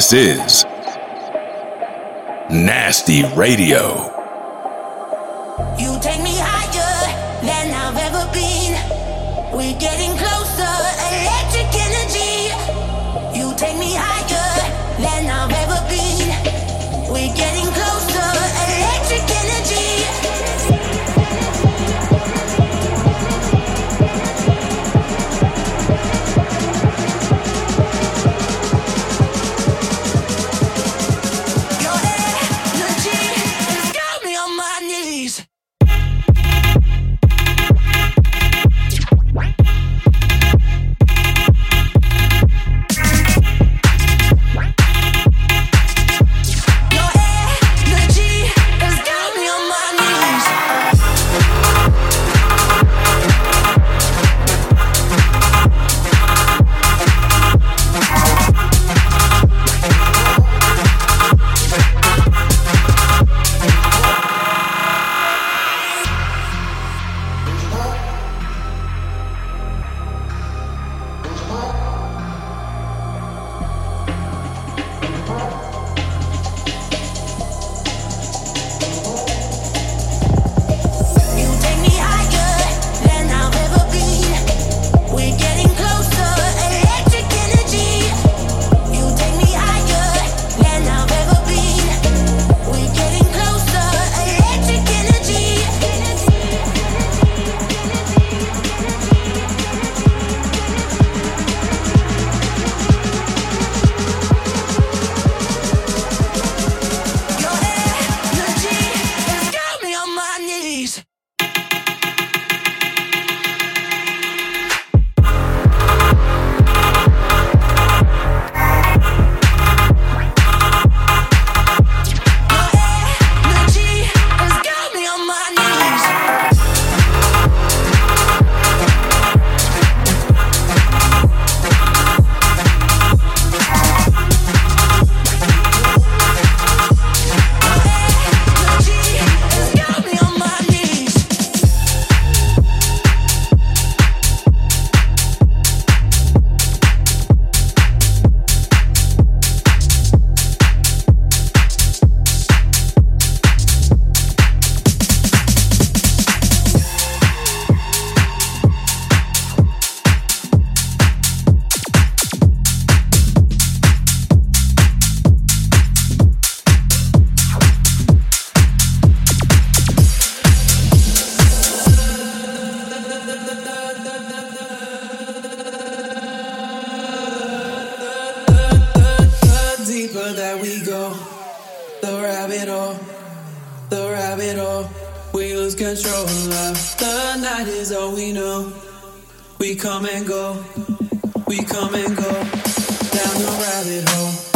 This is Nasty Radio. control. The night is all we know. We come and go, we come and go down the rabbit hole.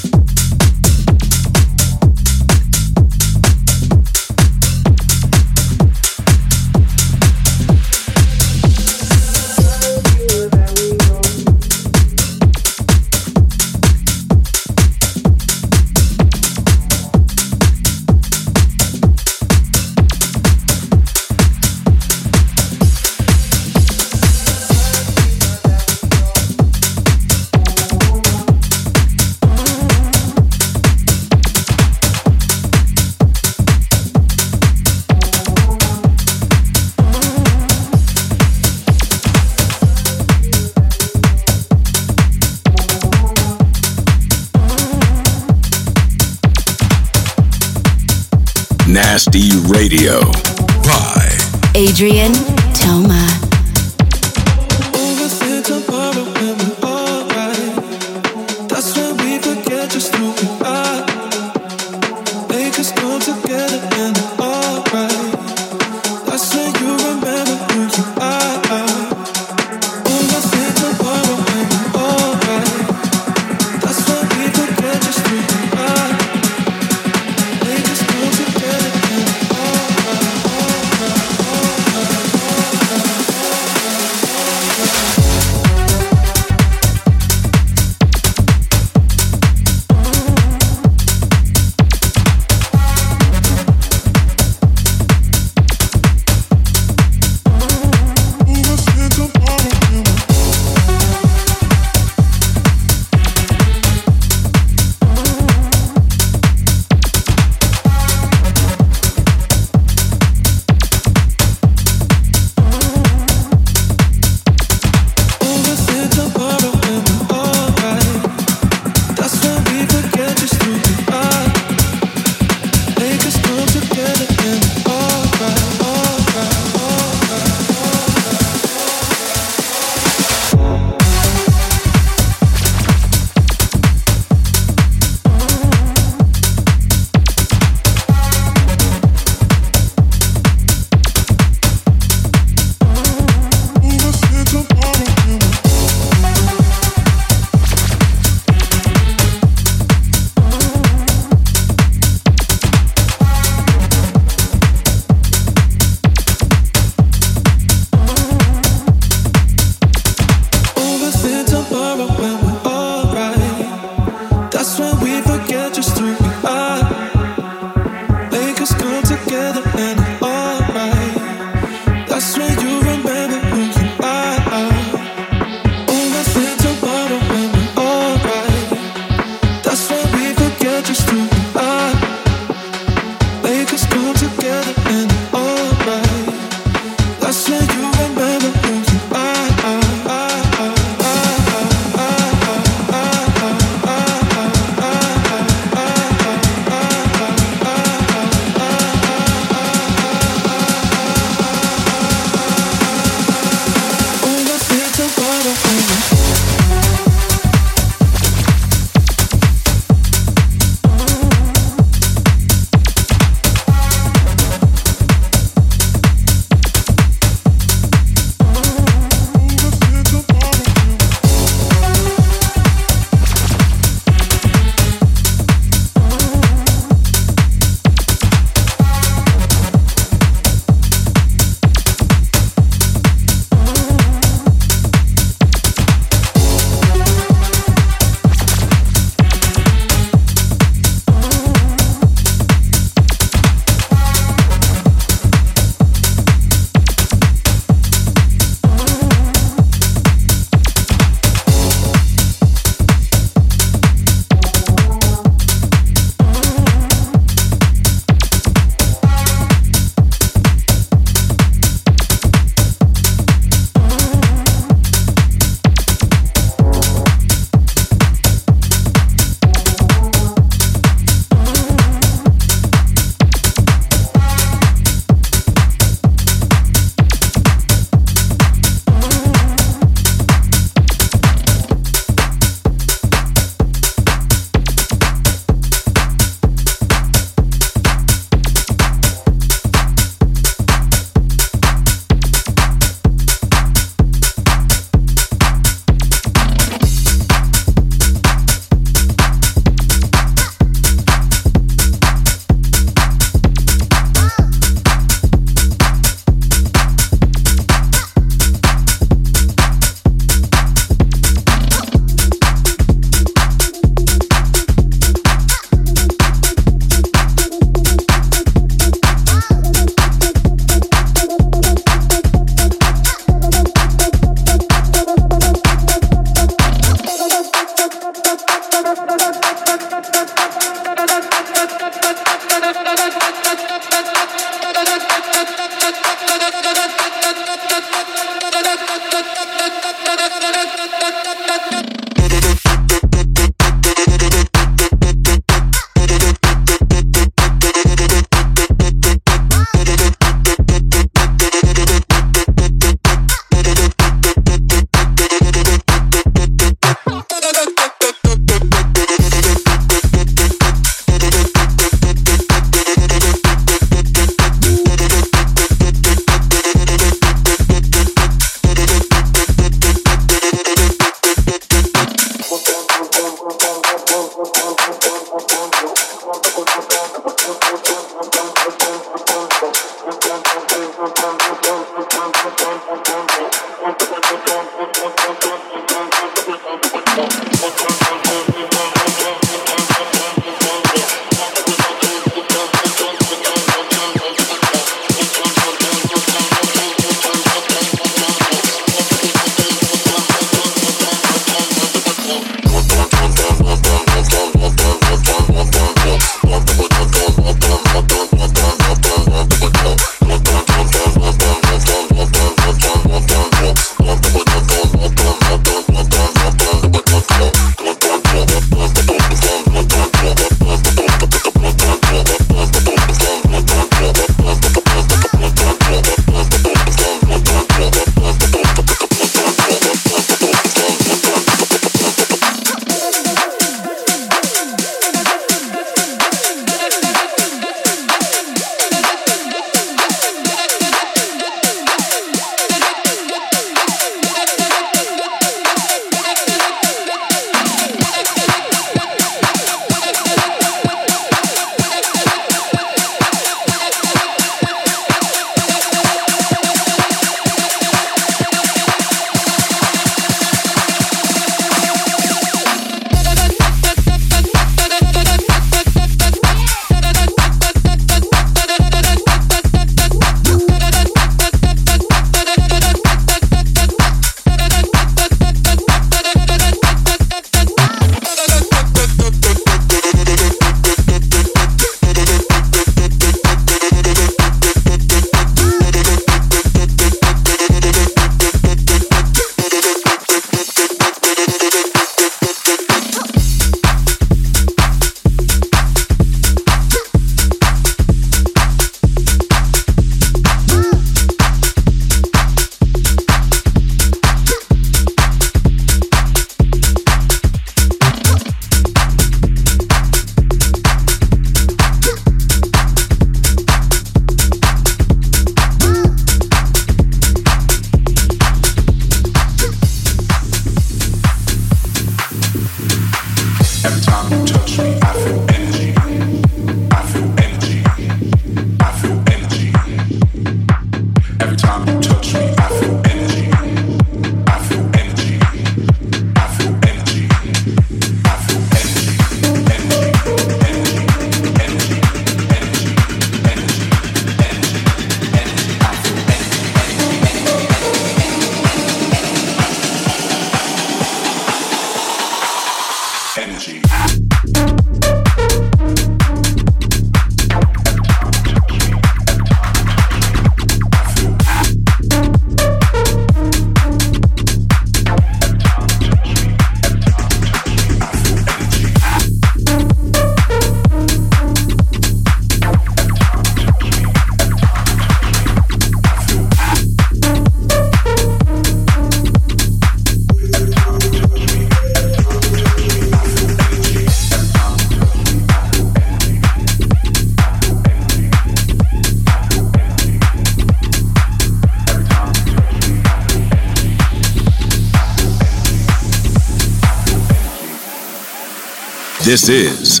This is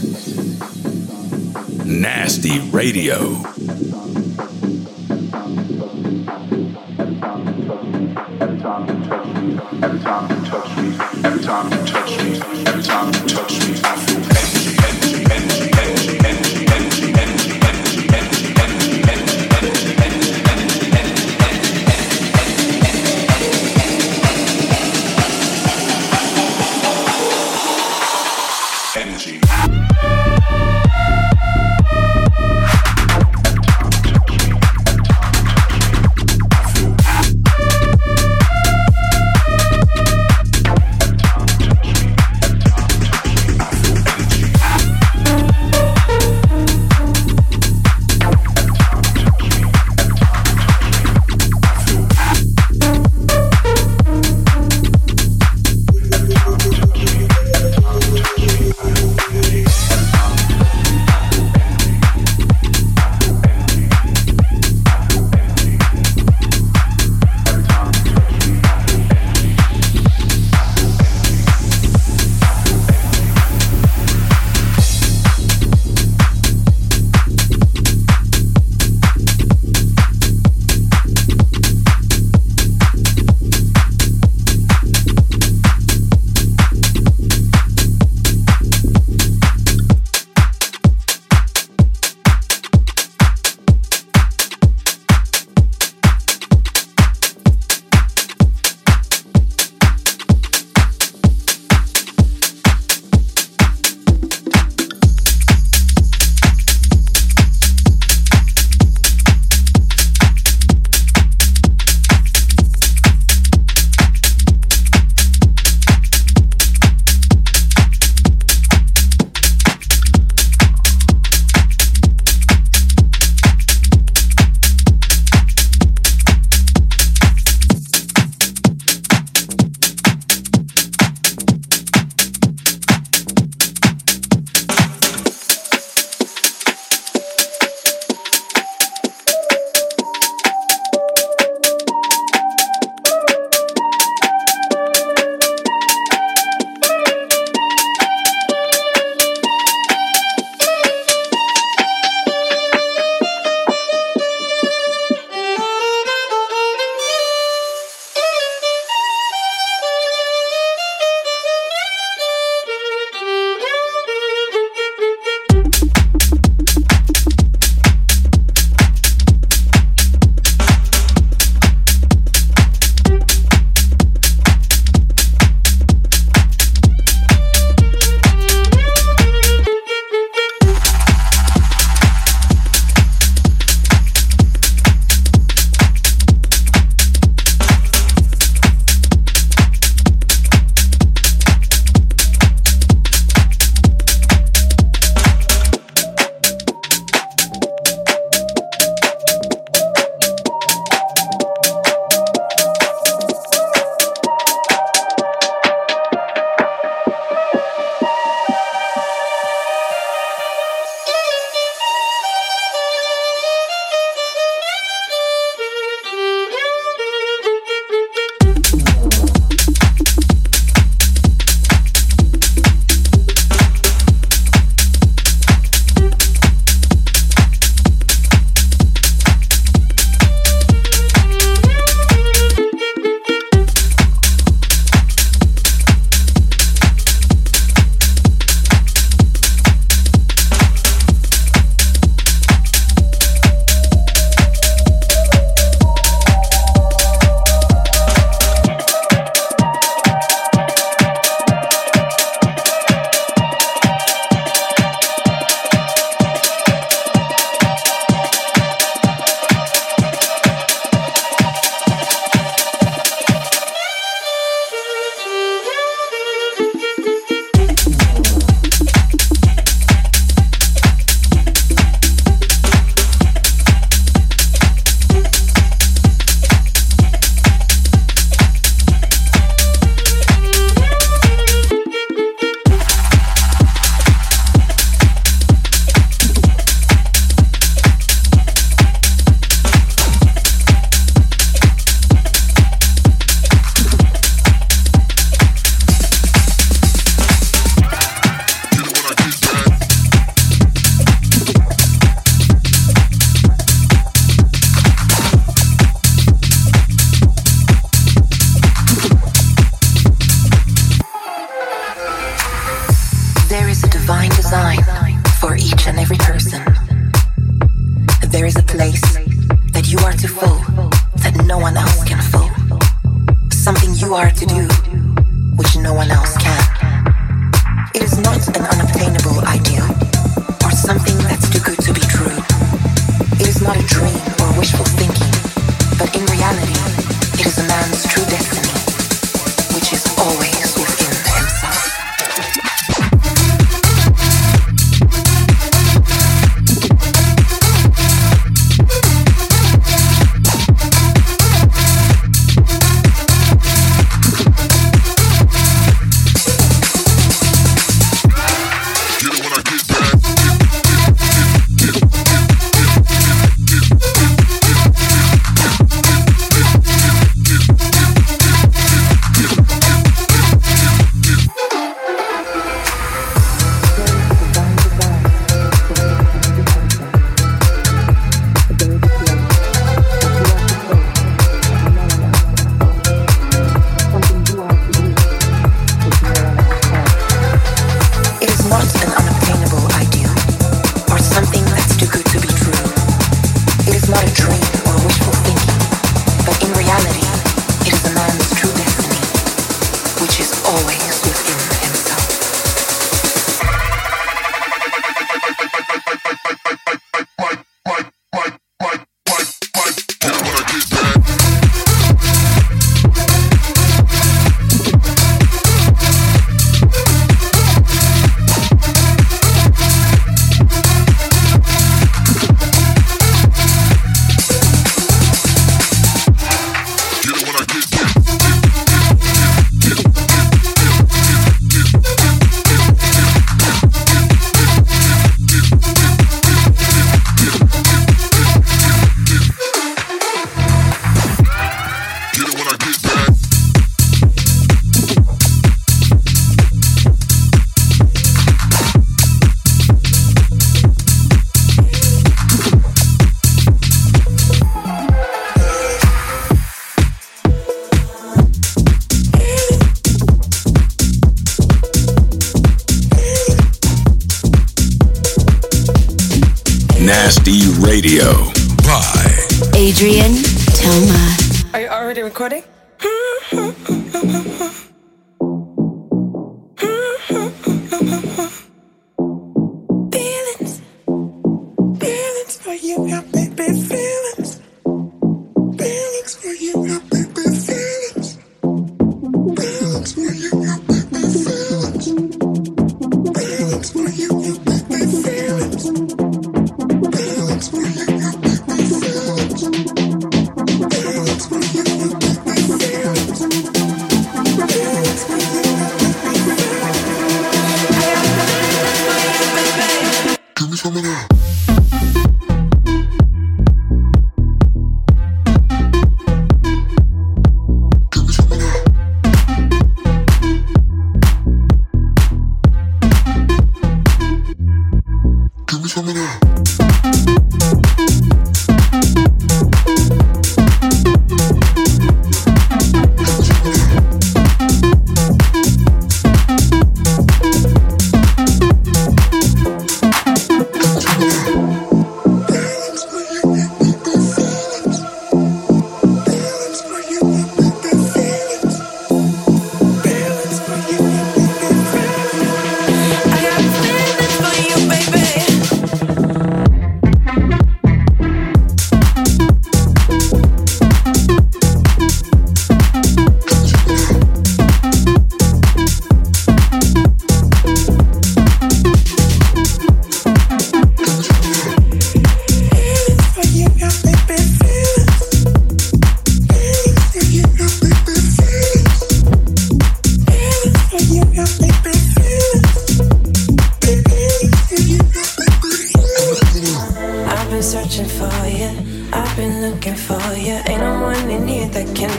Nasty Radio.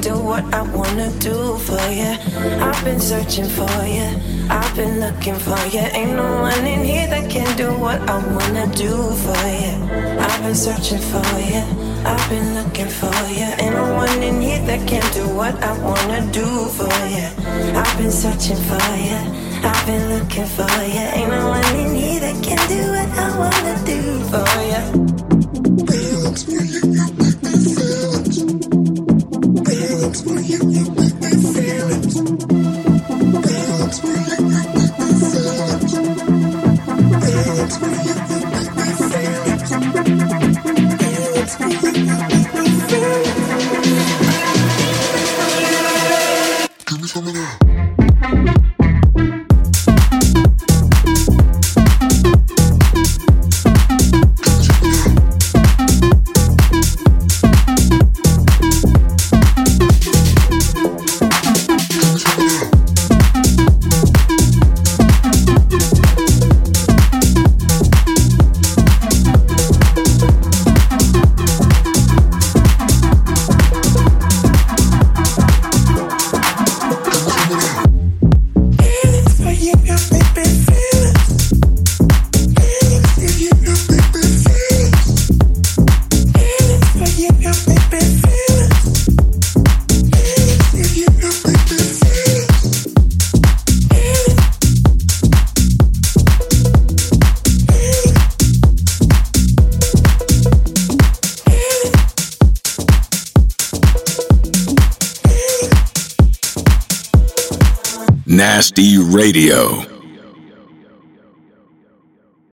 do what I wanna do for you. I've been searching for you, I've been looking for you. Ain't no one in here that can do what I wanna do for you. I've been searching for you, I've been looking for you. Ain't no one in here that can do what I wanna do for you. I've been searching for you, I've been looking for you. Ain't no one in here that can do what I wanna do for you. California.